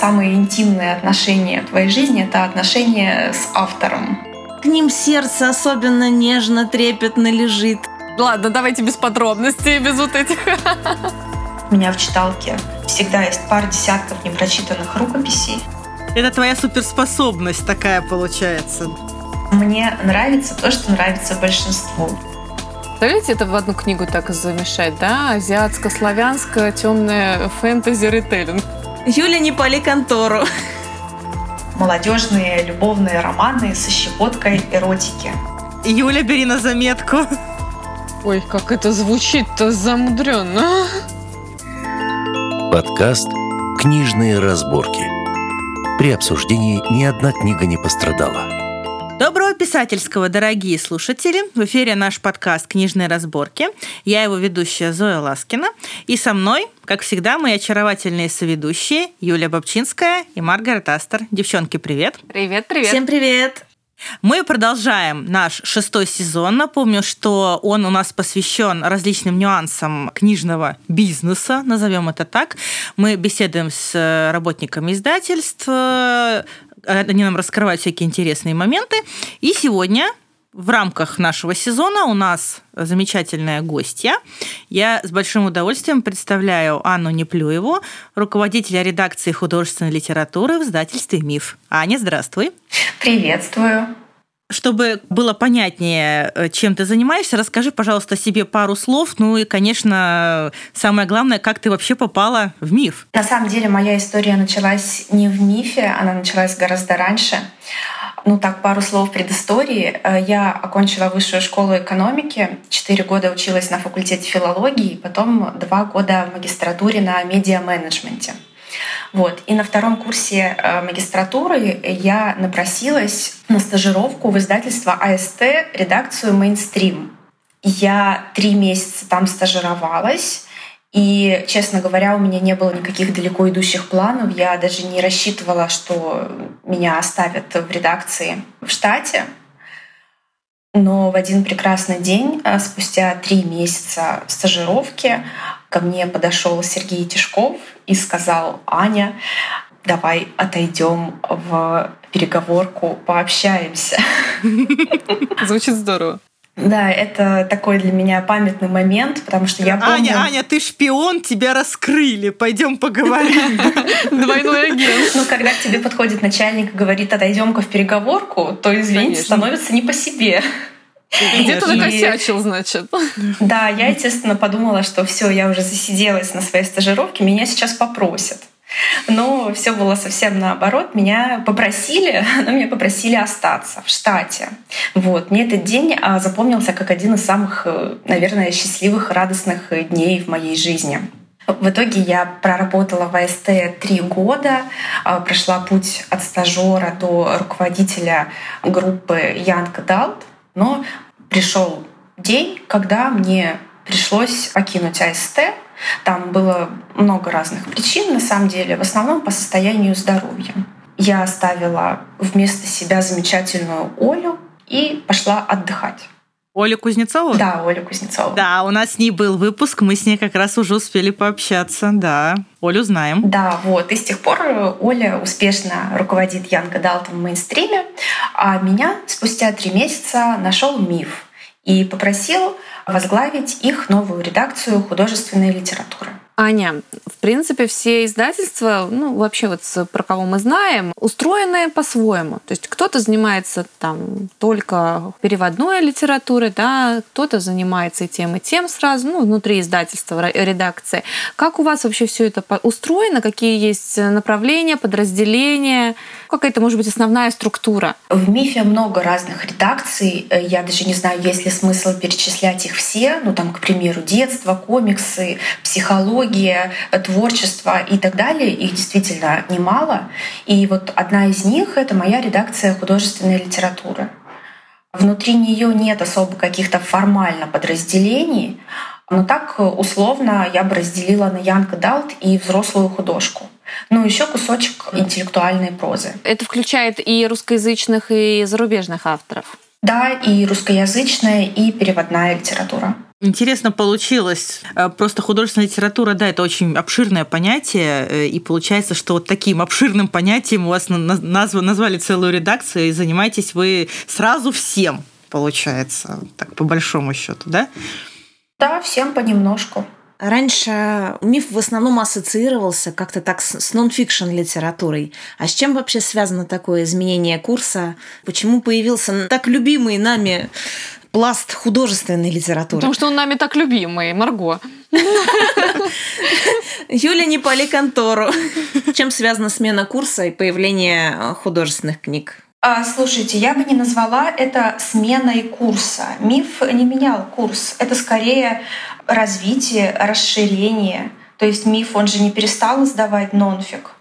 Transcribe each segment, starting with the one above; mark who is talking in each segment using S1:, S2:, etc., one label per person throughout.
S1: самые интимные отношения в твоей жизни — это отношения с автором.
S2: К ним сердце особенно нежно, трепетно лежит.
S3: Ладно, давайте без подробностей, без вот этих.
S1: У меня в читалке всегда есть пара десятков непрочитанных рукописей.
S2: Это твоя суперспособность такая получается.
S1: Мне нравится то, что нравится большинству.
S3: Представляете, это в одну книгу так замешать, да? Азиатско-славянская темная фэнтези ритейлинг.
S2: Юля, не пали контору.
S1: Молодежные любовные романы со щепоткой эротики.
S2: Юля, бери на заметку.
S3: Ой, как это звучит-то замудренно.
S4: Подкаст «Книжные разборки». При обсуждении ни одна книга не пострадала.
S2: Доброго писательского, дорогие слушатели! В эфире наш подкаст «Книжные разборки». Я его ведущая Зоя Ласкина. И со мной, как всегда, мои очаровательные соведущие Юлия Бобчинская и Маргарет Астер. Девчонки, привет!
S3: Привет, привет!
S2: Всем привет! Мы продолжаем наш шестой сезон. Напомню, что он у нас посвящен различным нюансам книжного бизнеса, назовем это так. Мы беседуем с работниками издательств, они нам раскрывают всякие интересные моменты. И сегодня в рамках нашего сезона у нас замечательная гостья. Я с большим удовольствием представляю Анну Неплюеву, руководителя редакции художественной литературы в издательстве «Миф». Аня, здравствуй.
S1: Приветствую.
S2: Чтобы было понятнее, э, чем ты занимаешься, расскажи, пожалуйста, себе пару слов. Ну и, конечно, самое главное, как ты вообще попала в миф.
S1: На самом деле моя история началась не в мифе, она началась гораздо раньше. Ну так, пару слов предыстории. Э, я окончила высшую школу экономики, четыре года училась на факультете филологии, потом два года в магистратуре на медиа-менеджменте. Вот. И на втором курсе э, магистратуры я напросилась на стажировку в издательство АСТ, редакцию «Мейнстрим». Я три месяца там стажировалась, и, честно говоря, у меня не было никаких далеко идущих планов. Я даже не рассчитывала, что меня оставят в редакции в штате. Но в один прекрасный день, э, спустя три месяца стажировки, ко мне подошел Сергей Тишков и сказал, Аня, давай отойдем в переговорку, пообщаемся.
S3: Звучит здорово.
S1: Да, это такой для меня памятный момент, потому что я помню...
S2: Аня, Аня, ты шпион, тебя раскрыли, пойдем поговорим.
S3: Двойной агент.
S1: Ну, когда к тебе подходит начальник и говорит, отойдем-ка в переговорку, то, извините, становится не по себе.
S3: Где-то накосячил, значит.
S1: Да, я, естественно, подумала, что все, я уже засиделась на своей стажировке, меня сейчас попросят. Но все было совсем наоборот. Меня попросили, но меня попросили остаться в штате. Вот. Мне этот день а, запомнился как один из самых, э, наверное, счастливых, радостных дней в моей жизни. В итоге я проработала в АСТ три года, а, прошла путь от стажера до руководителя группы Young Adult. Но пришел день, когда мне пришлось покинуть АСТ. Там было много разных причин, на самом деле, в основном по состоянию здоровья. Я оставила вместо себя замечательную Олю и пошла отдыхать.
S2: Оля Кузнецова?
S1: Да, Оля Кузнецова.
S2: Да, у нас с ней был выпуск, мы с ней как раз уже успели пообщаться, да. Олю знаем.
S1: Да, вот. И с тех пор Оля успешно руководит Янг Адалтом в мейнстриме, а меня спустя три месяца нашел миф и попросил возглавить их новую редакцию художественной литературы.
S3: Аня, в принципе, все издательства, ну, вообще вот про кого мы знаем, устроены по-своему. То есть кто-то занимается там только переводной литературой, да, кто-то занимается и тем, и тем сразу, ну, внутри издательства, редакции. Как у вас вообще все это устроено? Какие есть направления, подразделения? Какая-то, может быть, основная структура?
S1: В МИФе много разных редакций. Я даже не знаю, есть ли смысл перечислять их все. Ну, там, к примеру, детство, комиксы, психология, психология, творчество и так далее, их действительно немало. И вот одна из них — это моя редакция художественной литературы. Внутри нее нет особо каких-то формально подразделений, но так условно я бы разделила на Янка Далт и взрослую художку. Ну, еще кусочек интеллектуальной прозы.
S3: Это включает и русскоязычных, и зарубежных авторов?
S1: Да, и русскоязычная, и переводная литература.
S2: Интересно получилось. Э, просто художественная литература, да, это очень обширное понятие, э, и получается, что вот таким обширным понятием у вас назв назвали целую редакцию, и занимаетесь вы сразу всем, получается, так по большому счету, да?
S1: Да, всем понемножку.
S5: Раньше миф в основном ассоциировался как-то так с нон-фикшн литературой. А с чем вообще связано такое изменение курса? Почему появился так любимый нами пласт художественной литературы?
S3: Потому что он нами так любимый, Марго.
S5: Юля, не пали контору. Чем связана смена курса и появление художественных книг?
S1: А, слушайте, я бы не назвала это сменой курса. Миф не менял курс. Это скорее развитие, расширение. То есть миф, он же не перестал издавать нонфик.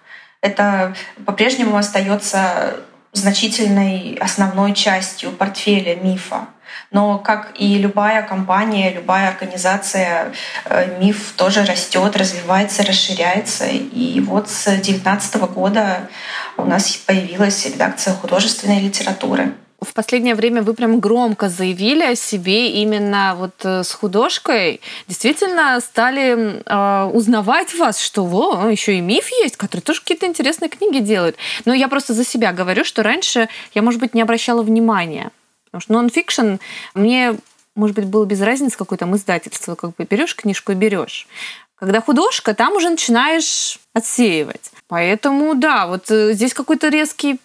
S1: Это по-прежнему остается значительной основной частью портфеля мифа. Но как и любая компания, любая организация, э, миф тоже растет, развивается, расширяется. И вот с 2019 года у нас появилась редакция художественной литературы.
S3: В последнее время вы прям громко заявили о себе именно вот э, с художкой. Действительно стали э, узнавать вас, что во, еще и миф есть, который тоже какие-то интересные книги делает. Но я просто за себя говорю, что раньше я, может быть, не обращала внимания. Потому что нон-фикшн мне, может быть, было без разницы, какое там издательство, как бы берешь книжку и берешь. Когда художка, там уже начинаешь отсеивать. Поэтому, да, вот э, здесь какой-то резкий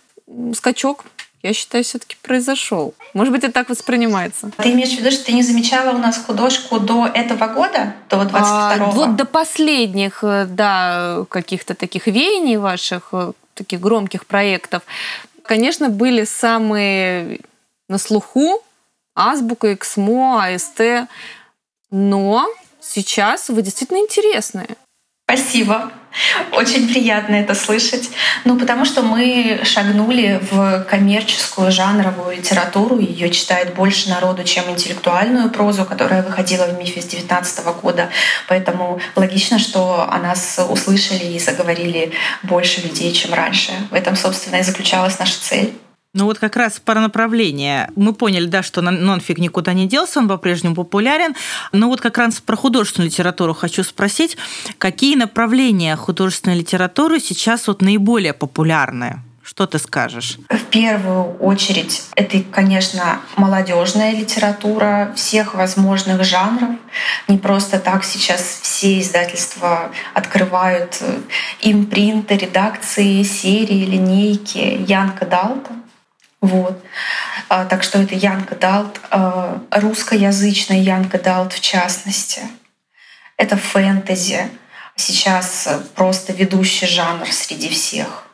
S3: скачок я считаю, все-таки произошел. Может быть, это так воспринимается.
S1: Ты имеешь в виду, что ты не замечала у нас художку до этого года, до 22-го? А,
S3: вот до последних, э, да, каких-то таких веяний ваших, э, таких громких проектов, конечно, были самые на слуху Азбука, Эксмо, АСТ, но сейчас вы действительно интересные.
S1: Спасибо. Очень приятно это слышать. Ну, потому что мы шагнули в коммерческую жанровую литературу. Ее читает больше народу, чем интеллектуальную прозу, которая выходила в МИФе с 2019 года. Поэтому логично, что о нас услышали и заговорили больше людей, чем раньше. В этом, собственно, и заключалась наша цель.
S2: Ну вот как раз про направление. Мы поняли, да, что нонфиг никуда не делся, он по-прежнему популярен. Но вот как раз про художественную литературу хочу спросить, какие направления художественной литературы сейчас вот наиболее популярны? Что ты скажешь?
S1: В первую очередь это, конечно, молодежная литература всех возможных жанров. Не просто так сейчас все издательства открывают импринты, редакции, серии, линейки Янка Далта. Вот. А, так что это Янка Далт, а, русскоязычный Янка Далт в частности. Это фэнтези. Сейчас просто ведущий жанр среди всех.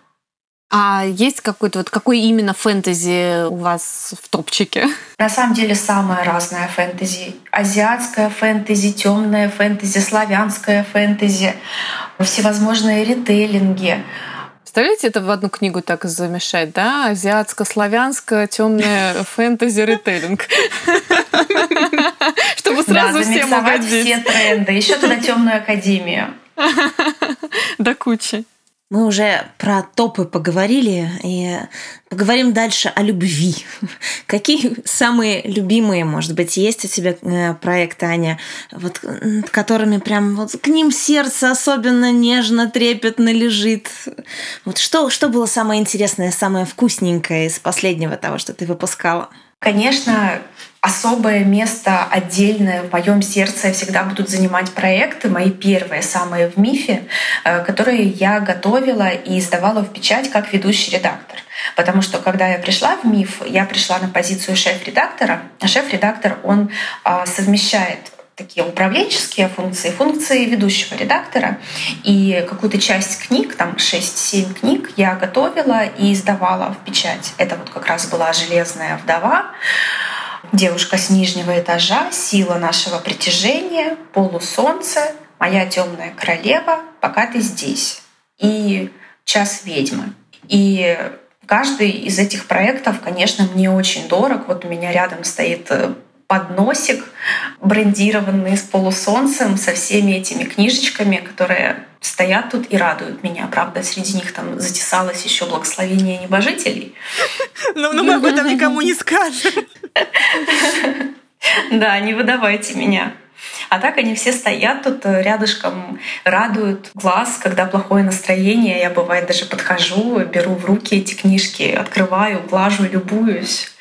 S3: А есть какой-то вот какой именно фэнтези у вас в топчике?
S1: На самом деле самое разное фэнтези. Азиатское фэнтези, темное фэнтези, славянское фэнтези, всевозможные ритейлинги.
S3: Представляете, это в одну книгу так замешать, да? Азиатско-славянско, темное фэнтези ритейлинг. Чтобы сразу всем угодить.
S1: все тренды. Еще туда темную академию.
S3: До кучи.
S5: Мы уже про топы поговорили, и поговорим дальше о любви. Какие самые любимые, может быть, есть у тебя э, проекты, Аня, вот, которыми прям вот к ним сердце особенно нежно, трепетно лежит? Вот что, что было самое интересное, самое вкусненькое из последнего того, что ты выпускала?
S1: Конечно, особое место отдельное в моем сердце всегда будут занимать проекты, мои первые, самые в МИФе, э, которые я готовила и издавала в печать как ведущий редактор. Потому что когда я пришла в МИФ, я пришла на позицию шеф-редактора, а шеф-редактор, он а, совмещает такие управленческие функции, функции ведущего редактора. И какую-то часть книг, там 6-7 книг, я готовила и издавала в печать. Это вот как раз была «Железная вдова», «Девушка с нижнего этажа», «Сила нашего притяжения», «Полусолнце», «Моя темная королева», «Пока ты здесь» и «Час ведьмы». И каждый из этих проектов, конечно, мне очень дорог. Вот у меня рядом стоит э, подносик брендированный с полусолнцем, со всеми этими книжечками, которые стоят тут и радуют меня. Правда, среди них там затесалось еще благословение небожителей.
S2: Ну, ну мы об этом никому не скажем.
S1: Да, не выдавайте меня. А так они все стоят тут рядышком, радуют глаз, когда плохое настроение. Я бывает даже подхожу, беру в руки эти книжки, открываю, глажу, любуюсь.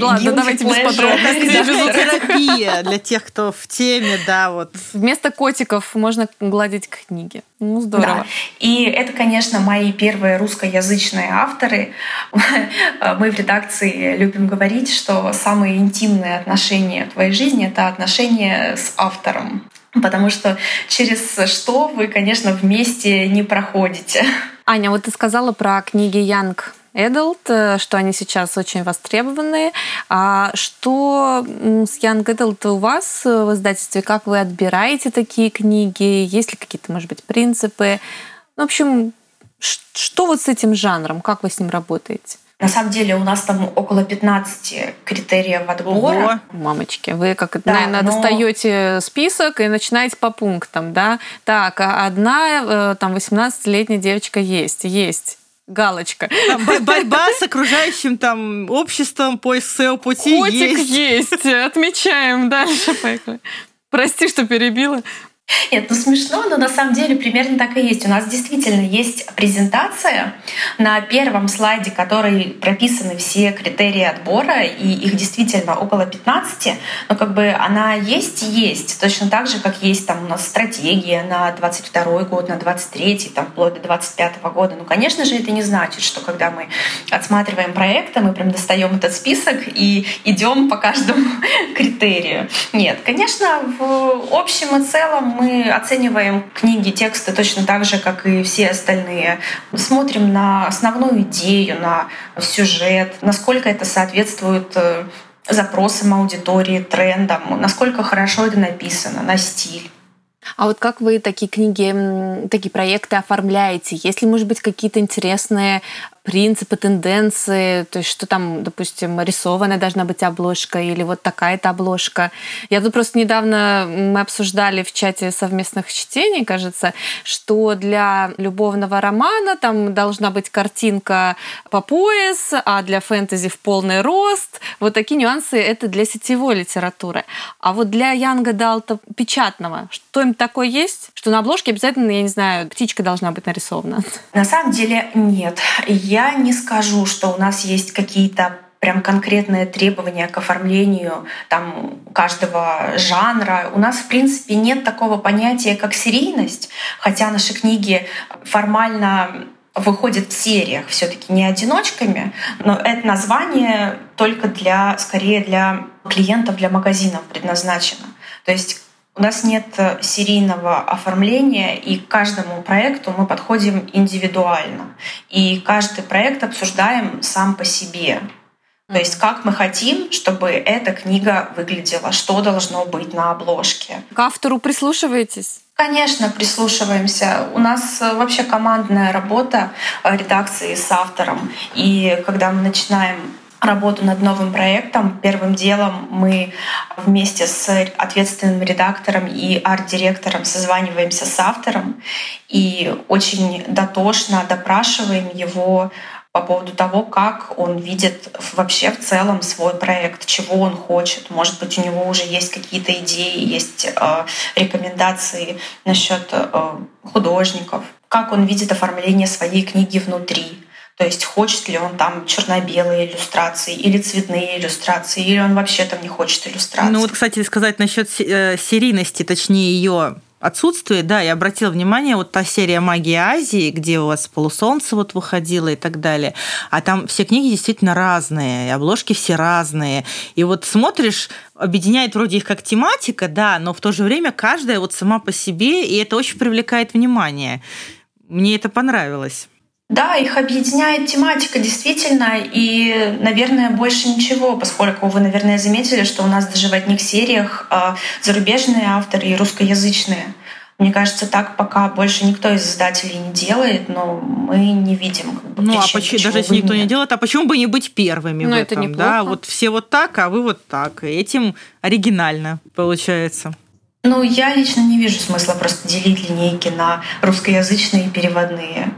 S3: Ладно, давайте без подробностей.
S2: Терапия для тех, кто в теме, да, вот.
S3: Вместо котиков можно гладить книги. Ну, здорово. Да.
S1: И это, конечно, мои первые русскоязычные авторы. Мы в редакции любим говорить, что самые интимные отношения в твоей жизни — это отношения с автором. Потому что через что вы, конечно, вместе не проходите.
S3: Аня, вот ты сказала про книги Янг Adult, э, что они сейчас очень востребованы. А что с Young Adult у вас в издательстве? Как вы отбираете такие книги? Есть ли какие-то, может быть, принципы? Ну, в общем, что вот с этим жанром? Как вы с ним работаете?
S1: На самом деле у нас там около 15 критериев отбора. Ого.
S3: Мамочки, вы как, да, наверное, но... достаете список и начинаете по пунктам, да? Так, а одна э, там 18-летняя девочка есть, есть галочка.
S2: Там борьба с окружающим там обществом, поиск своего пути
S3: Котик
S2: есть.
S3: есть. Отмечаем дальше. Поехали. Прости, что перебила.
S1: Нет, ну смешно, но на самом деле примерно так и есть. У нас действительно есть презентация на первом слайде, который прописаны все критерии отбора, и их действительно около 15, но как бы она есть и есть. Точно так же, как есть там у нас стратегия на 22 год, на 23, там вплоть до 25 года. Ну, конечно же, это не значит, что когда мы отсматриваем проекты, мы прям достаем этот список и идем по каждому критерию. Нет, конечно, в общем и целом мы оцениваем книги, тексты точно так же, как и все остальные. Смотрим на основную идею, на сюжет, насколько это соответствует э, запросам аудитории, трендам, насколько хорошо это написано, на стиль.
S3: А вот как вы такие книги, такие проекты оформляете? Есть ли, может быть, какие-то интересные принципы, тенденции, то есть что там, допустим, рисованная должна быть обложка или вот такая-то обложка. Я тут просто недавно мы обсуждали в чате совместных чтений, кажется, что для любовного романа там должна быть картинка по пояс, а для фэнтези в полный рост. Вот такие нюансы это для сетевой литературы. А вот для Янга Далта печатного, что им такое есть? Что на обложке обязательно, я не знаю, птичка должна быть нарисована?
S1: На самом деле нет. Я я не скажу, что у нас есть какие-то прям конкретные требования к оформлению там, каждого жанра. У нас, в принципе, нет такого понятия, как серийность, хотя наши книги формально выходят в сериях, все таки не одиночками, но это название только для, скорее для клиентов, для магазинов предназначено. То есть у нас нет э, серийного оформления, и к каждому проекту мы подходим индивидуально. И каждый проект обсуждаем сам по себе. То есть как мы хотим, чтобы эта книга выглядела, что должно быть на обложке.
S3: К автору прислушиваетесь?
S1: Конечно, прислушиваемся. У нас э, вообще командная работа э, редакции с автором. И когда мы начинаем работу над новым проектом. Первым делом мы вместе с ответственным редактором и арт-директором созваниваемся с автором и очень дотошно допрашиваем его по поводу того, как он видит вообще в целом свой проект, чего он хочет. Может быть, у него уже есть какие-то идеи, есть э, рекомендации насчет э, художников, как он видит оформление своей книги внутри то есть хочет ли он там черно-белые иллюстрации или цветные иллюстрации, или он вообще там не хочет иллюстрации.
S2: Ну вот, кстати, сказать насчет э, серийности, точнее ее отсутствие, да, я обратила внимание, вот та серия «Магия Азии», где у вас «Полусолнце» вот выходило и так далее, а там все книги действительно разные, и обложки все разные, и вот смотришь, объединяет вроде их как тематика, да, но в то же время каждая вот сама по себе, и это очень привлекает внимание. Мне это понравилось.
S1: Да, их объединяет тематика действительно, и, наверное, больше ничего, поскольку вы, наверное, заметили, что у нас даже в одних сериях э, зарубежные авторы и русскоязычные. Мне кажется, так пока больше никто из издателей не делает, но мы не видим. Как бы,
S2: ну,
S1: причин,
S2: а почему, даже если никто нет. не делает, а почему бы не быть первыми
S3: ну,
S2: в
S3: этом?
S2: Это
S3: неплохо.
S2: да, вот все вот так, а вы вот так. И этим оригинально получается.
S1: Ну, я лично не вижу смысла просто делить линейки на русскоязычные и переводные.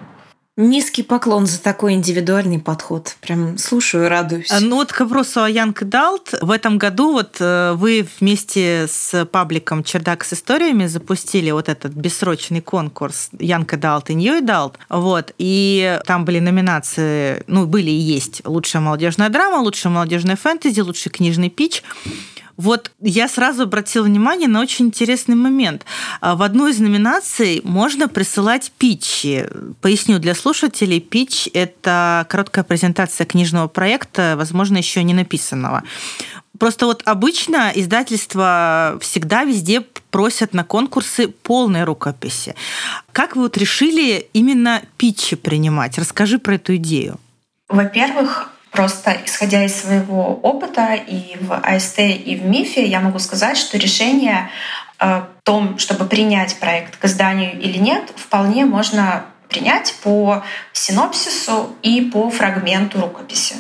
S5: Низкий поклон за такой индивидуальный подход. Прям слушаю радуюсь.
S2: Ну вот к вопросу о Young Adult. В этом году вот э, вы вместе с пабликом «Чердак с историями» запустили вот этот бессрочный конкурс Young Adult и New Adult. Вот. И там были номинации, ну, были и есть лучшая молодежная драма, лучшая молодежная фэнтези, лучший книжный pitch. Вот я сразу обратила внимание на очень интересный момент. А, в одну из номинаций можно присылать питчи. Поясню для слушателей, питч – это короткая презентация книжного проекта, возможно, еще не написанного. Просто вот обычно издательства всегда везде просят на конкурсы полной рукописи. Как вы вот решили именно питчи принимать? Расскажи про эту идею.
S1: Во-первых, Просто исходя из своего опыта и в АСТ, и в МИФе, я могу сказать, что решение э, о том, чтобы принять проект к изданию или нет, вполне можно принять по синопсису и по фрагменту рукописи.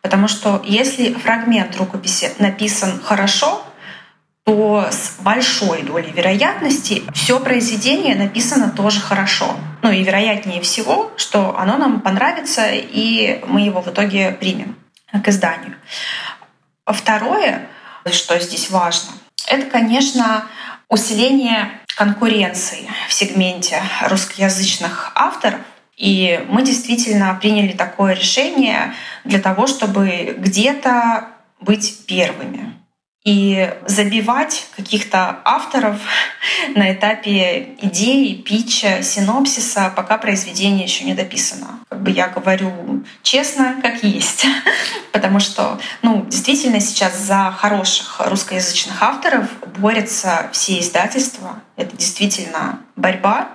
S1: Потому что если фрагмент рукописи написан хорошо, то с большой долей вероятности все произведение написано тоже хорошо. Ну и вероятнее всего, что оно нам понравится, и мы его в итоге примем к изданию. Второе, что здесь важно, это, конечно, усиление конкуренции в сегменте русскоязычных авторов. И мы действительно приняли такое решение для того, чтобы где-то быть первыми и забивать каких-то авторов на этапе идеи, питча, синопсиса, пока произведение еще не дописано. Как бы я говорю честно, как есть. Потому что, ну, действительно сейчас за хороших русскоязычных авторов борются все издательства. Это действительно борьба.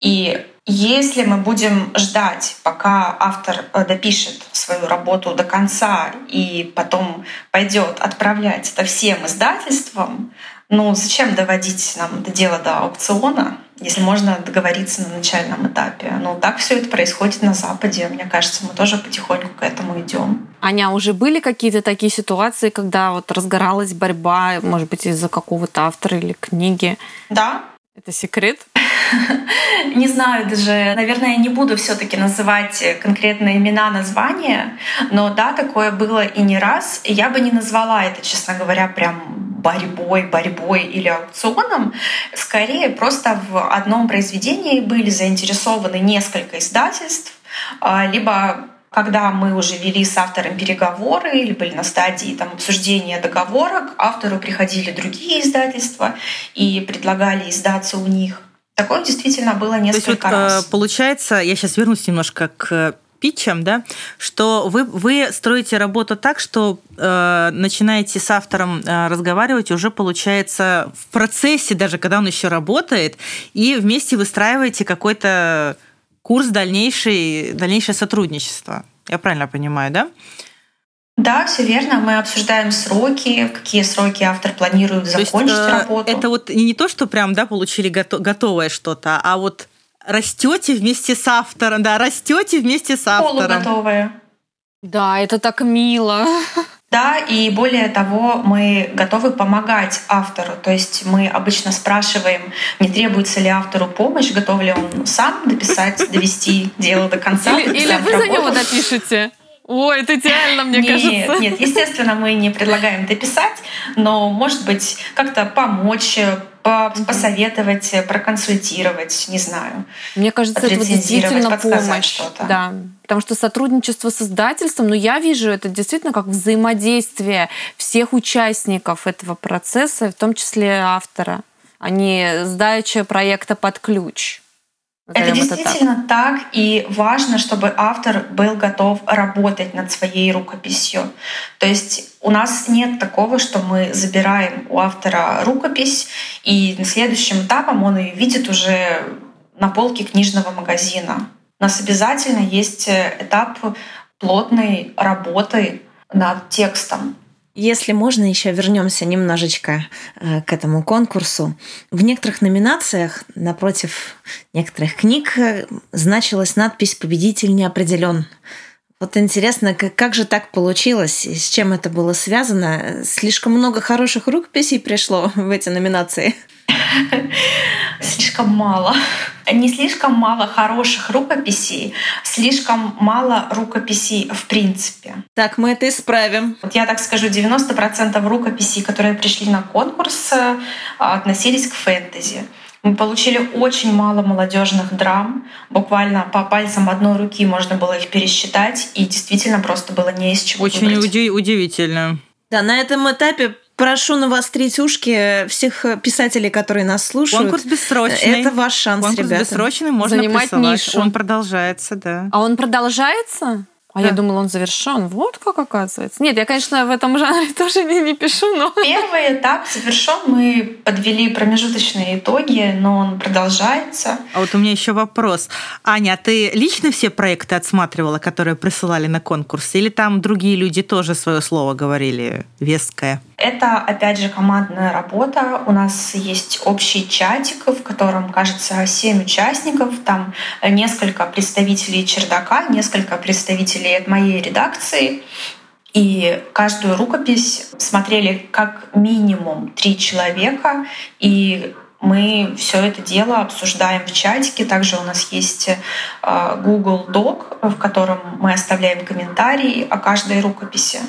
S1: И если мы будем ждать, пока автор э, допишет свою работу до конца и потом пойдет отправлять это всем издательствам, ну зачем доводить нам это дело до аукциона, если можно договориться на начальном этапе? Ну так все это происходит на Западе. Мне кажется, мы тоже потихоньку к этому идем.
S3: Аня, уже были какие-то такие ситуации, когда вот разгоралась борьба, может быть, из-за какого-то автора или книги?
S1: Да.
S3: Это секрет?
S1: Не знаю даже, наверное, я не буду все-таки называть конкретные имена, названия, но да, такое было и не раз. Я бы не назвала это, честно говоря, прям борьбой, борьбой или аукционом. Скорее, просто в одном произведении были заинтересованы несколько издательств, а, либо когда мы уже вели с автором переговоры или были на стадии там, обсуждения договора, к автору приходили другие издательства и предлагали издаться у них. Такое действительно было несколько
S2: То
S1: есть, вот,
S2: раз. Получается, я сейчас вернусь немножко к питчам, да, что вы, вы строите работу так, что э, начинаете с автором э, разговаривать уже, получается, в процессе, даже когда он еще работает, и вместе выстраиваете какой-то курс дальнейшей, дальнейшее сотрудничество. Я правильно понимаю, да?
S1: Да, все верно. Мы обсуждаем сроки, какие сроки автор планирует закончить
S2: то есть,
S1: работу.
S2: Это вот не то, что прям да, получили готовое что-то, а вот растете вместе с автором, да, растете вместе с автором.
S1: Полуготовое.
S3: Да, это так мило.
S1: Да, и более того, мы готовы помогать автору. То есть мы обычно спрашиваем, не требуется ли автору помощь, готов ли он сам дописать, довести дело до конца.
S3: Или, или вы за него допишете. Ой, это идеально, мне
S1: нет,
S3: кажется.
S1: Нет, естественно, мы не предлагаем дописать, но, может быть, как-то помочь, посоветовать, проконсультировать, не знаю.
S3: Мне кажется, это вот действительно помощь. Да, потому что сотрудничество с издательством, ну, я вижу это действительно как взаимодействие всех участников этого процесса, в том числе автора, а не сдача проекта под ключ.
S1: Это действительно это так. так, и важно, чтобы автор был готов работать над своей рукописью. То есть у нас нет такого, что мы забираем у автора рукопись, и следующим этапом он ее видит уже на полке книжного магазина. У нас обязательно есть этап плотной работы над текстом.
S5: Если можно, еще вернемся немножечко э, к этому конкурсу. В некоторых номинациях напротив некоторых книг э, значилась надпись «Победитель не определен». Вот интересно, как, как же так получилось, с чем это было связано? Слишком много хороших рукописей пришло в эти номинации?
S1: Слишком мало. Не слишком мало хороших рукописей, слишком мало рукописей в принципе.
S5: Так, мы это исправим.
S1: Вот я так скажу, 90% рукописей, которые пришли на конкурс, э, относились к фэнтези. Мы получили очень мало молодежных драм. Буквально по пальцам одной руки можно было их пересчитать, и действительно просто было не из чего
S2: Очень
S1: выбрать.
S2: уди- удивительно.
S5: Да, на этом этапе прошу навострить ушки всех писателей, которые нас слушают.
S2: Конкурс бессрочный.
S5: Это ваш шанс,
S2: Конкурс
S5: ребята.
S2: бессрочный, можно
S3: Занимать
S2: присылать.
S3: нишу.
S2: Он продолжается, да.
S3: А он продолжается? А
S2: Да.
S3: я думала, он завершен. Вот как оказывается. Нет, я, конечно, в этом жанре тоже не, не пишу, но...
S1: Первый этап завершен, мы подвели промежуточные итоги, но он продолжается.
S2: А вот у меня еще вопрос. Аня, а ты лично все проекты отсматривала, которые присылали на конкурс? Или там другие люди тоже свое слово говорили веское?
S1: Это, опять же, командная работа. У нас есть общий чатик, в котором, кажется, семь участников. Там несколько представителей чердака, несколько представителей от моей редакции. И каждую рукопись смотрели как минимум три человека. И мы все это дело обсуждаем в чатике. Также у нас есть э, Google Doc, в котором мы оставляем комментарии о каждой рукописи.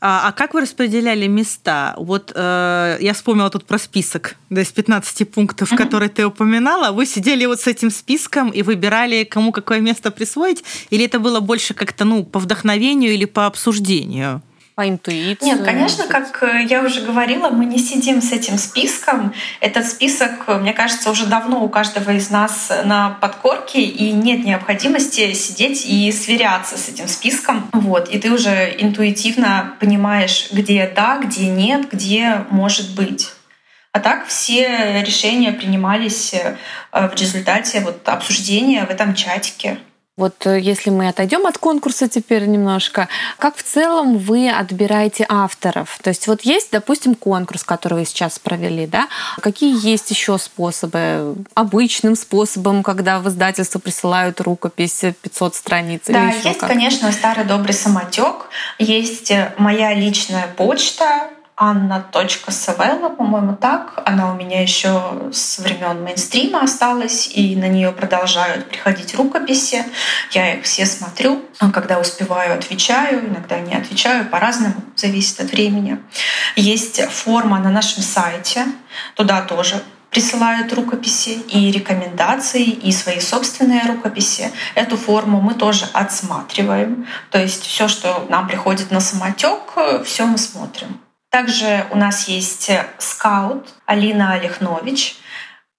S2: А, а как вы распределяли места? Вот э, я вспомнила тут про список да, из 15 пунктов,
S1: Мгм.
S2: которые ты упоминала. Вы сидели вот с этим списком и выбирали, кому какое место присвоить? Или это было больше как-то ну, по вдохновению или по обсуждению?
S3: По интуиции.
S1: Нет, конечно, как э, я уже говорила, мы не сидим с этим списком. Этот список, э, мне кажется, уже давно у каждого из нас на подкорке, и нет необходимости сидеть и сверяться с этим списком. Вот. И ты уже интуитивно понимаешь, где да, где нет, где может быть. А так все решения принимались э, в результате вот обсуждения в этом чатике.
S3: Вот э, если мы отойдем от конкурса теперь немножко, как в целом вы отбираете авторов? То есть вот есть, допустим, конкурс, который вы сейчас провели, да? Какие есть еще способы? Обычным способом, когда в издательство присылают рукопись 500 страниц? или
S1: Да, есть,
S3: как?
S1: конечно, старый добрый самотек. Есть э, моя личная почта Анна.савелла, по-моему, так. Она у меня еще с времен мейнстрима осталась, и на нее продолжают приходить рукописи. Я их все смотрю, а когда успеваю, отвечаю, иногда не отвечаю, по-разному, зависит от времени. Есть форма на нашем сайте, туда тоже присылают рукописи и рекомендации, и свои собственные рукописи. Эту форму мы тоже отсматриваем. То есть все, что нам приходит на самотек, все мы смотрим. Также у нас есть скаут Алина Олехнович,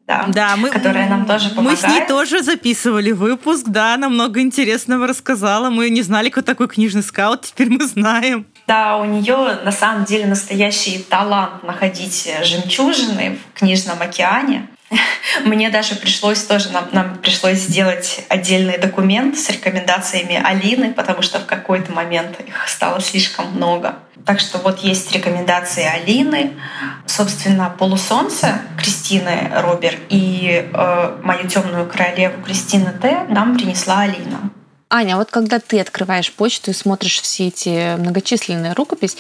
S1: да,
S2: Да, мы,
S1: которая нам тоже
S2: Мы
S1: помогает.
S2: с ней тоже записывали выпуск, да, она много интересного рассказала. Мы не знали, кто такой книжный скаут, теперь мы знаем.
S1: Да, у нее на самом деле настоящий талант находить жемчужины в книжном океане. Мне даже пришлось тоже, нам, нам пришлось сделать отдельный документ с рекомендациями Алины, потому что в какой-то момент их стало слишком много. Так что вот есть рекомендации Алины, собственно, «Полусолнце» Кристины Робер и э, «Мою темную королеву» Кристины Т. нам принесла Алина.
S3: Аня, вот когда ты открываешь почту и смотришь все эти многочисленные рукопись,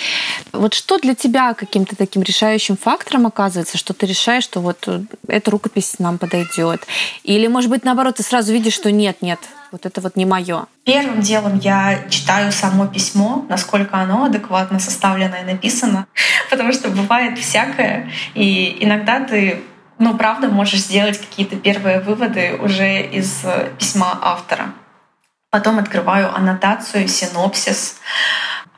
S3: вот что для тебя каким-то таким решающим фактором оказывается, что ты решаешь, что вот э, эта рукопись нам подойдет? Или, может быть, наоборот, ты сразу видишь, что нет, нет, вот это вот не мое.
S1: Первым делом я читаю само письмо, насколько оно адекватно составлено и написано, потому что бывает всякое, и иногда ты, ну, правда, можешь сделать какие-то первые выводы уже из э, письма автора. Потом открываю аннотацию, синопсис,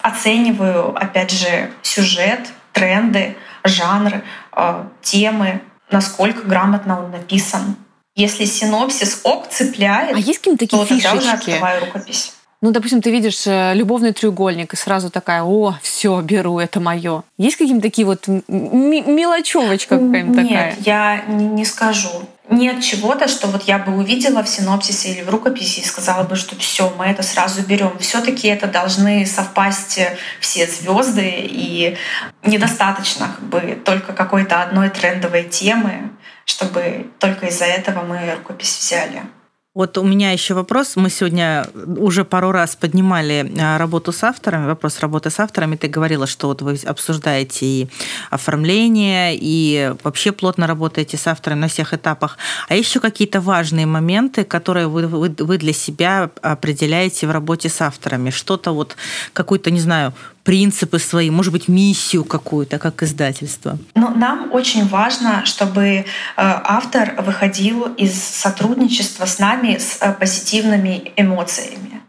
S1: оцениваю, опять же, сюжет, тренды, жанры, э, темы, насколько грамотно он написан. Если синопсис ок цепляет,
S3: А есть какие-то
S1: то
S3: такие
S1: тогда уже
S3: фишечки?
S1: открываю рукопись.
S3: Ну, допустим, ты видишь э, любовный треугольник и сразу такая, о, все, беру, это мое. Есть какие-то такие вот мелочевочка
S1: Нет,
S3: такая?
S1: я не, не скажу. Нет чего-то, что вот я бы увидела в синопсисе или в рукописи и сказала бы, что все, мы это сразу берем. Все-таки это должны совпасть все звезды и недостаточно как бы только какой-то одной трендовой темы, чтобы только из-за этого мы рукопись взяли.
S2: Вот у меня еще вопрос. Мы сегодня уже пару раз поднимали а, работу с авторами, вопрос работы с авторами. Ты говорила, что вот вы обсуждаете и оформление, и вообще плотно работаете с авторами на всех этапах. А еще какие-то важные моменты, которые вы, вы, вы для себя определяете в работе с авторами? Что-то вот, какой-то, не знаю, принципы свои, может быть, миссию какую-то, как издательство?
S1: Ну, нам очень важно, чтобы э, автор выходил из сотрудничества с нами с э, позитивными эмоциями.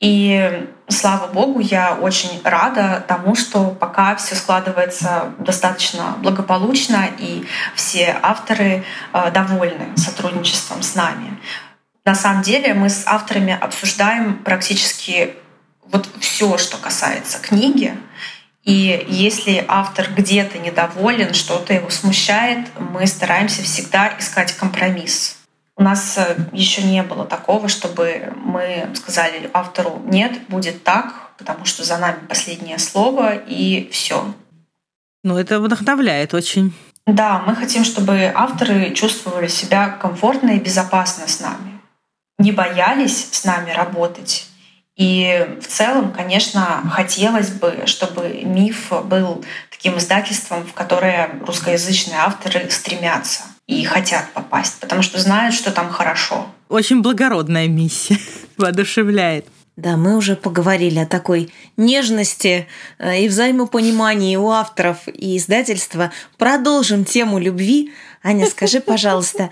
S1: И слава богу, я очень рада тому, что пока все складывается достаточно благополучно, и все авторы э, довольны сотрудничеством с нами. На самом деле мы с авторами обсуждаем практически вот все, что касается книги. И если автор где-то недоволен, что-то его смущает, мы стараемся всегда искать компромисс. У нас э, еще не было такого, чтобы мы сказали автору нет, будет так, потому что за нами последнее слово и все.
S2: Ну, это вдохновляет очень.
S1: Да, мы хотим, чтобы авторы чувствовали себя комфортно и безопасно с нами, не боялись с нами работать и в целом, конечно, хотелось бы, чтобы «Миф» был таким издательством, в которое русскоязычные авторы стремятся и хотят попасть, потому что знают, что там хорошо.
S2: Очень благородная миссия, воодушевляет.
S5: Да, мы уже поговорили о такой нежности э, и взаимопонимании у авторов и издательства. Продолжим тему любви. Аня, скажи, пожалуйста,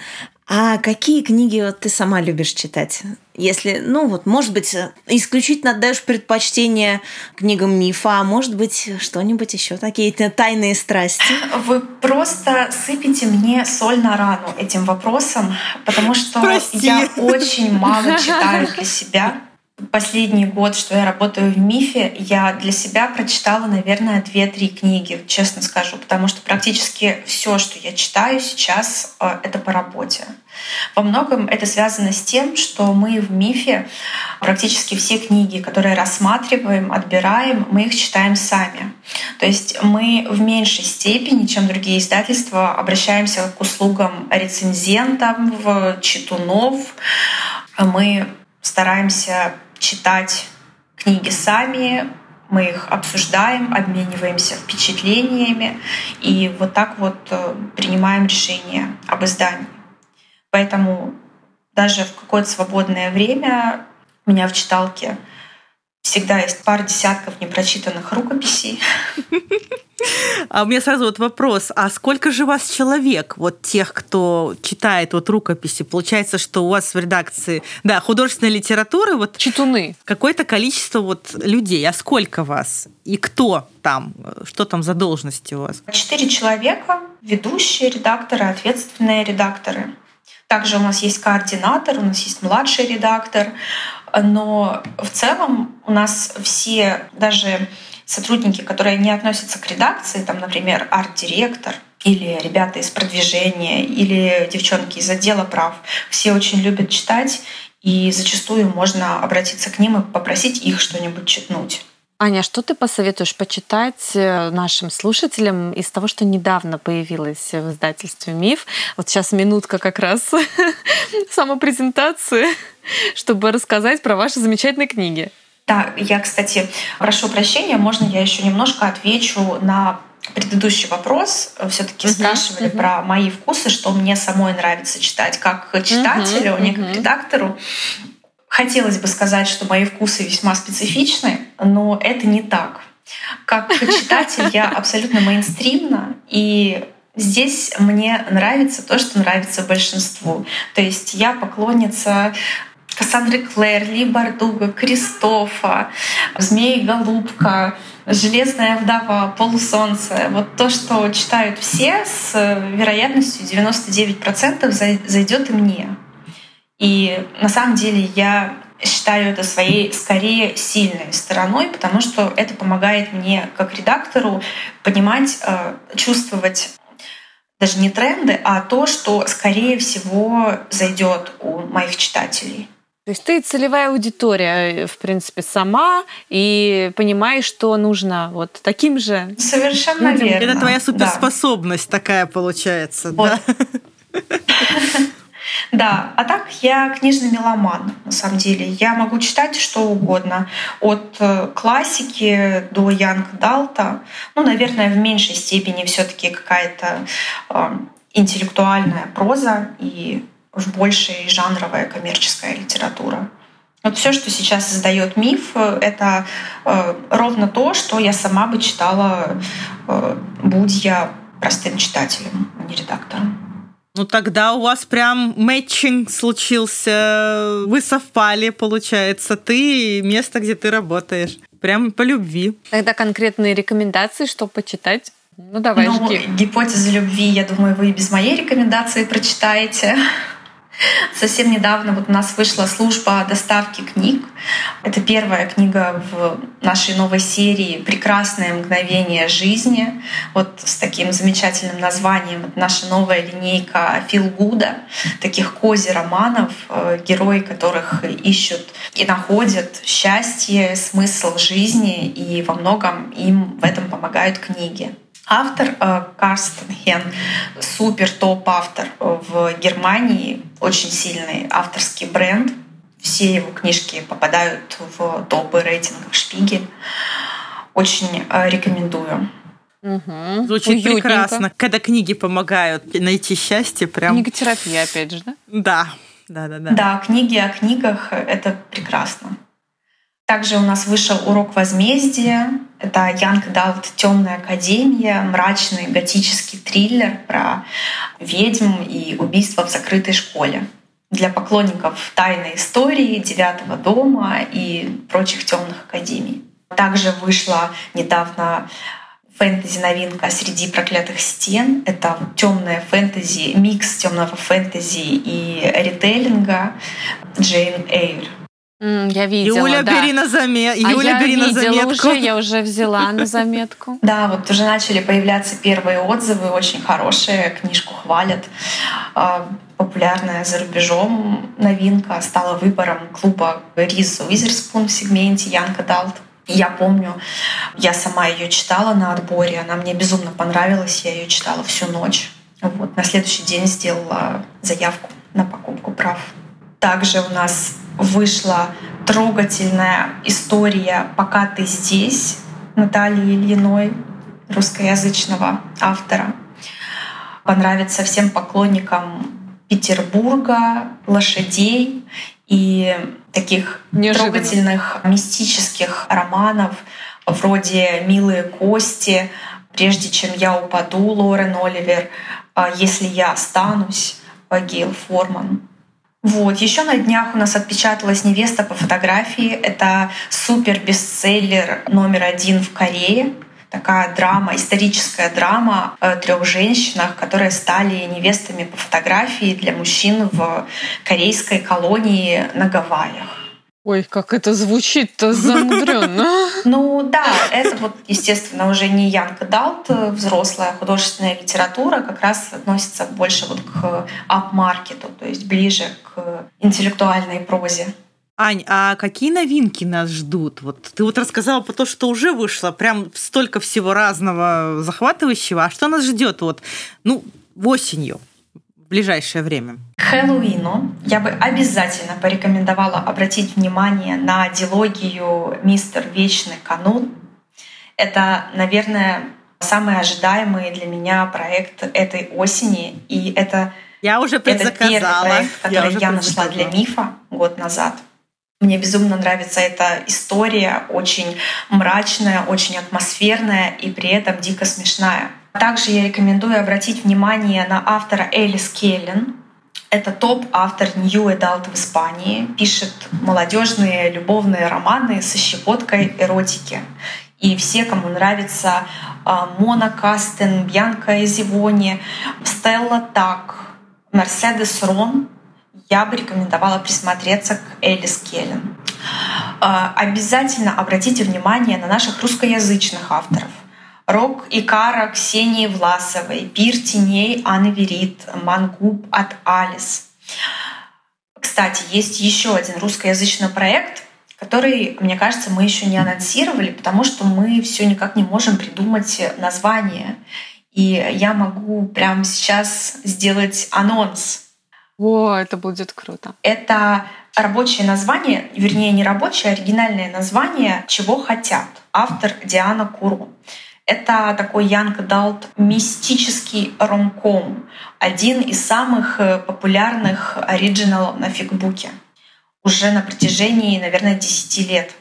S5: а какие книги вот ты сама любишь читать? Если, ну вот, может быть, исключительно отдаешь предпочтение книгам мифа, а может быть, что-нибудь еще, такие тайные страсти?
S1: Вы просто сыпите мне соль на рану этим вопросом, потому что Прости. я очень мало читаю для себя последний год, что я работаю в МИФе, я для себя прочитала, наверное, две-три книги, честно скажу, потому что практически все, что я читаю сейчас, э, это по работе. Во многом это связано с тем, что мы в МИФе практически все книги, которые рассматриваем, отбираем, мы их читаем сами. То есть мы в меньшей степени, чем другие издательства, обращаемся к услугам рецензентов, читунов. Мы стараемся читать книги сами, мы их обсуждаем, обмениваемся впечатлениями и вот так вот э, принимаем решение об издании. Поэтому даже в какое-то свободное время у меня в читалке всегда есть пара десятков непрочитанных рукописей.
S2: А у меня сразу вот вопрос, а сколько же вас человек, вот тех, кто читает вот рукописи? Получается, что у вас в редакции, да, художественной литературы вот...
S3: Читуны.
S2: Какое-то количество вот людей. А сколько вас? И кто там? Что там за должности у вас?
S1: Четыре человека, ведущие редакторы, ответственные редакторы. Также у нас есть координатор, у нас есть младший редактор, но в целом у нас все, даже сотрудники, которые не относятся к редакции, там, например, арт-директор или ребята из продвижения, или девчонки из отдела прав, все очень любят читать, и зачастую можно обратиться к ним и попросить их что-нибудь читнуть.
S3: Аня, что ты посоветуешь почитать э, нашим слушателям из того, что недавно появилось в издательстве «Миф»? Вот сейчас минутка как раз самопрезентации, чтобы рассказать про ваши замечательные книги.
S1: Да, я, кстати, прошу прощения, можно я еще немножко отвечу на предыдущий вопрос. Все-таки uh-huh, спрашивали uh-huh. про мои вкусы, что мне самой нравится читать, как читателю, uh-huh, а не как редактору. Хотелось бы сказать, что мои вкусы весьма специфичны, но это не так. Как читатель я абсолютно мейнстримна, и Здесь мне нравится то, что нравится большинству. То есть я поклонница Кассандры Клэр, Ли Бардуга, Кристофа, Змей Голубка, Железная вдова, Полусолнце. Вот то, что читают все, с вероятностью 99% зайдет и мне. И на самом деле я считаю это своей скорее сильной стороной, потому что это помогает мне как редактору понимать, э, чувствовать даже не тренды, а то, что скорее всего зайдет у моих читателей.
S3: То есть ты целевая аудитория, в принципе, сама и понимаешь, что нужно вот таким же.
S1: Совершенно людям. верно.
S2: Это твоя суперспособность да. такая получается, вот. да?
S1: Да, а так я книжный меломан, на самом деле. Я могу читать что угодно. От э, классики до Янг Далта. Ну, наверное, в меньшей степени все таки какая-то э, интеллектуальная проза и в большей жанровая коммерческая литература. Вот все, что сейчас создает миф, это э, ровно то, что я сама бы читала, э, будь я простым читателем, а не редактором.
S2: Ну тогда у вас прям мэтчинг случился, вы совпали, получается, ты и место, где ты работаешь. Прям по любви.
S3: Тогда конкретные рекомендации, что почитать? Ну давай, ну, жги.
S1: Гипотеза любви, я думаю, вы без моей рекомендации прочитаете. Совсем недавно вот у нас вышла служба доставки книг. Это первая книга в нашей новой серии «Прекрасное мгновение жизни». Вот с таким замечательным названием. Это наша новая линейка Филгуда, таких кози-романов, э, герои которых ищут и находят счастье, смысл жизни, и во многом им в этом помогают книги. Автор э, Карстен Хен, супер топ-автор в Германии, очень сильный авторский бренд. Все его книжки попадают в топы рейтингов Шпигель. Очень э, рекомендую.
S2: Угу. Звучит Уютненько. прекрасно. Когда книги помогают найти счастье, прям...
S3: Книготерапия, опять же, да?
S2: Да, да, да, да.
S1: Да, книги о книгах — это прекрасно. Также у нас вышел урок возмездия. Это Янг Далт «Темная академия», мрачный готический триллер про ведьм и убийства в закрытой школе. Для поклонников тайной истории, девятого дома и прочих темных академий. Также вышла недавно фэнтези-новинка «Среди проклятых стен». Это темная фэнтези, микс темного фэнтези и ритейлинга Джейн Эйр.
S3: Я видела,
S2: Юля,
S3: да.
S2: бери на, заме...
S3: а
S2: Юля,
S3: я
S2: бери на заметку.
S3: Уже, я уже взяла на заметку.
S1: Да, вот уже начали появляться первые отзывы, очень хорошие, книжку хвалят. А, популярная за рубежом новинка стала выбором клуба Риз Уизерспун в сегменте Young Adult. Я помню, я сама ее читала на отборе, она мне безумно понравилась, я ее читала всю ночь. Вот, на следующий день сделала заявку на покупку прав. Также у нас вышла трогательная история «Пока ты здесь» Натальи Ильиной, русскоязычного автора. Понравится всем поклонникам Петербурга, лошадей и таких Неожиданно. трогательных мистических романов вроде «Милые кости», «Прежде чем я упаду» Лорен Оливер, «Если я останусь» Гейл Форман. Вот. Еще на днях у нас отпечаталась «Невеста по фотографии». Это супер бестселлер номер один в Корее. Такая драма, историческая драма о трех женщинах, которые стали невестами по фотографии для мужчин в корейской колонии на Гавайях.
S3: Ой, как это звучит-то замудренно.
S1: Ну да, это вот, естественно, уже не Янка Далт, взрослая художественная литература, как раз относится больше вот к ап-маркету, то есть ближе к интеллектуальной прозе.
S2: Ань, а какие новинки нас ждут? Вот ты вот рассказала про то, что уже вышло, прям столько всего разного захватывающего. А что нас ждет вот, ну, осенью? ближайшее время?
S1: Хэллоуину я бы обязательно порекомендовала обратить внимание на дилогию «Мистер Вечный канун». Это, наверное, самый ожидаемый для меня проект этой осени. И это,
S2: я уже
S1: это первый проект, который я, я нашла для мифа год назад. Мне безумно нравится эта история, очень мрачная, очень атмосферная и при этом дико смешная. Также я рекомендую обратить внимание на автора Элис Келлен. Это топ-автор New Adult в Испании. Пишет молодежные любовные романы со щепоткой эротики. И все, кому нравится а, Мона Кастен, Бьянка Эзивони, Стелла Так, Мерседес Рон, я бы рекомендовала присмотреться к Элис Келлен. А, обязательно обратите внимание на наших русскоязычных авторов. Рок и Кара Ксении Власовой, Пир теней Анны Верит, Мангуб от Алис. Кстати, есть еще один русскоязычный проект, который, мне кажется, мы еще не анонсировали, потому что мы все никак не можем придумать название. И я могу прямо сейчас сделать анонс.
S3: О, это будет круто.
S1: Это рабочее название, вернее не рабочее, а оригинальное название «Чего хотят». Автор Диана Куру. Это такой Young Adult мистический ромком, один из самых э, популярных оригиналов на фигбуке уже на протяжении, наверное, 10 лет.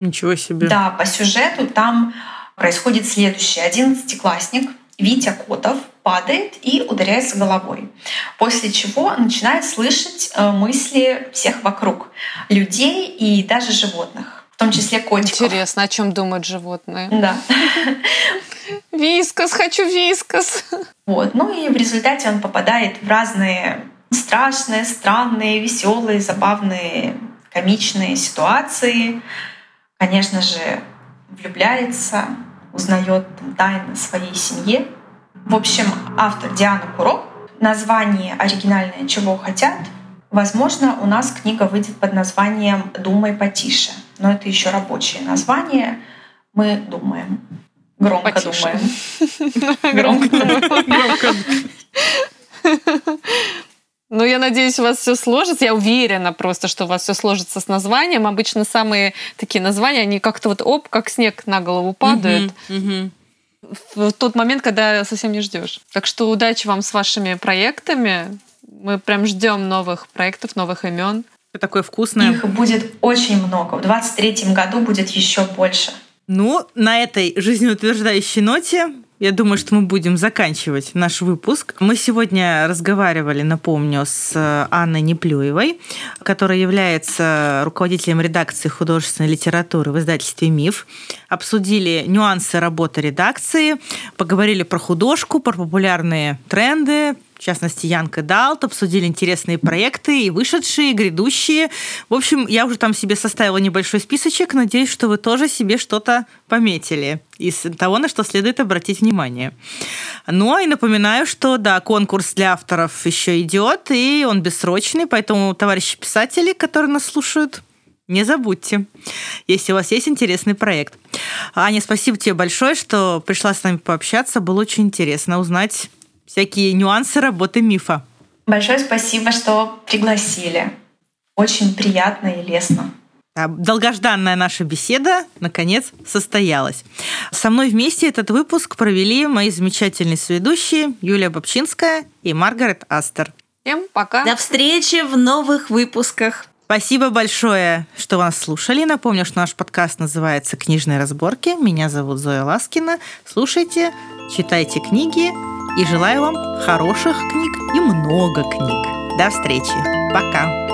S2: Ничего себе.
S1: Да, по сюжету там происходит следующее. Одиннадцатиклассник Витя Котов падает и ударяется головой, после чего начинает слышать э, мысли всех вокруг, людей и даже животных, в том числе котиков.
S3: Интересно, о чем думают животные?
S1: Да.
S3: Вискас, хочу вискас.
S1: Вот. Ну и в результате он попадает в разные страшные, странные, веселые, забавные, комичные ситуации. Конечно же, влюбляется, узнает тайны своей семьи. В общем, автор Диана Куро. Название оригинальное «Чего хотят». Возможно, у нас книга выйдет под названием «Думай потише». Но это еще рабочее название. Мы думаем. Громко потише. думаем.
S3: Громко думаем. Ну, я надеюсь, у вас все сложится. Я уверена просто, что у вас все сложится с названием. Обычно самые такие названия, они как-то вот оп, как снег на голову падают. В тот момент, когда совсем не ждешь. Так что удачи вам с вашими проектами. Мы прям ждем новых проектов, новых имен.
S2: Такое вкусное.
S1: Их будет очень много. В 23 году будет еще больше.
S2: Ну, на этой жизнеутверждающей ноте я думаю, что мы будем заканчивать наш выпуск. Мы сегодня разговаривали, напомню, с э, Анной Неплюевой, которая является руководителем редакции художественной литературы в издательстве «Миф». Обсудили нюансы работы редакции, поговорили про художку, про популярные тренды, в частности, Янка Далт, обсудили интересные проекты и вышедшие, и грядущие. В общем, я уже там себе составила небольшой списочек. Надеюсь, что вы тоже себе что-то пометили из того, на что следует обратить внимание. Ну, и напоминаю, что, да, конкурс для авторов еще идет, и он бессрочный, поэтому, товарищи писатели, которые нас слушают, не забудьте, если у вас есть интересный проект. Аня, спасибо тебе большое, что пришла с нами пообщаться. Было очень интересно узнать всякие нюансы работы мифа.
S1: Большое спасибо, что пригласили. Очень приятно и лестно.
S2: Долгожданная наша беседа, наконец, состоялась. Со мной вместе этот выпуск провели мои замечательные соведущие Юлия Бобчинская и Маргарет Астер.
S3: Всем пока.
S5: До встречи в новых выпусках.
S2: Спасибо большое, что вас слушали. Напомню, что наш подкаст называется «Книжные разборки». Меня зовут Зоя Ласкина. Слушайте, читайте книги и желаю вам хороших книг и много книг. До встречи. Пока.